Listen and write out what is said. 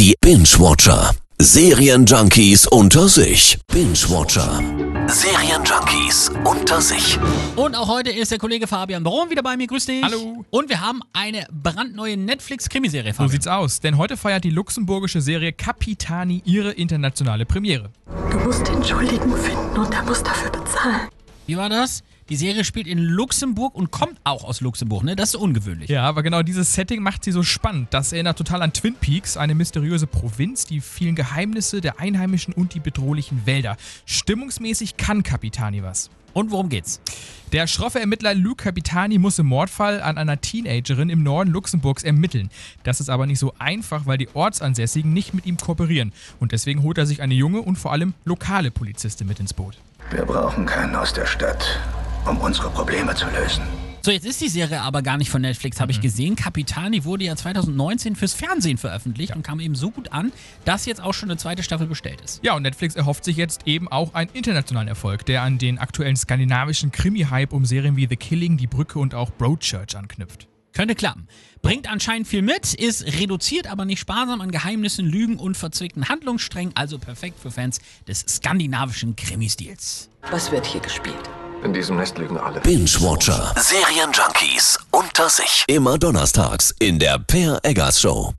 Die Binge-Watcher. Serienjunkies unter sich. Binge-Watcher. Serienjunkies unter sich. Und auch heute ist der Kollege Fabian Baron wieder bei mir. Grüß dich. Hallo. Und wir haben eine brandneue Netflix-Krimiserie, So sieht's aus, denn heute feiert die luxemburgische Serie Capitani ihre internationale Premiere. Du musst den Schuldigen finden und er muss dafür bezahlen. Wie war das? Die Serie spielt in Luxemburg und kommt auch aus Luxemburg, ne? Das ist ungewöhnlich. Ja, aber genau dieses Setting macht sie so spannend. Das erinnert total an Twin Peaks, eine mysteriöse Provinz, die vielen Geheimnisse der Einheimischen und die bedrohlichen Wälder. Stimmungsmäßig kann Capitani was. Und worum geht's? Der schroffe Ermittler Luc Capitani muss im Mordfall an einer Teenagerin im Norden Luxemburgs ermitteln. Das ist aber nicht so einfach, weil die Ortsansässigen nicht mit ihm kooperieren. Und deswegen holt er sich eine junge und vor allem lokale Polizistin mit ins Boot. Wir brauchen keinen aus der Stadt, um unsere Probleme zu lösen. So, jetzt ist die Serie aber gar nicht von Netflix, habe ich gesehen. Capitani wurde ja 2019 fürs Fernsehen veröffentlicht und kam eben so gut an, dass jetzt auch schon eine zweite Staffel bestellt ist. Ja, und Netflix erhofft sich jetzt eben auch einen internationalen Erfolg, der an den aktuellen skandinavischen Krimi-Hype um Serien wie The Killing, Die Brücke und auch Broadchurch anknüpft. Könnte klappen. Bringt anscheinend viel mit, ist reduziert, aber nicht sparsam an Geheimnissen, Lügen und verzwickten Handlungssträngen, also perfekt für Fans des skandinavischen Krimi-Stils. Was wird hier gespielt? In diesem Nest lügen alle. Binge-Watcher. Serienjunkies unter sich. Immer donnerstags in der Per Eggers Show.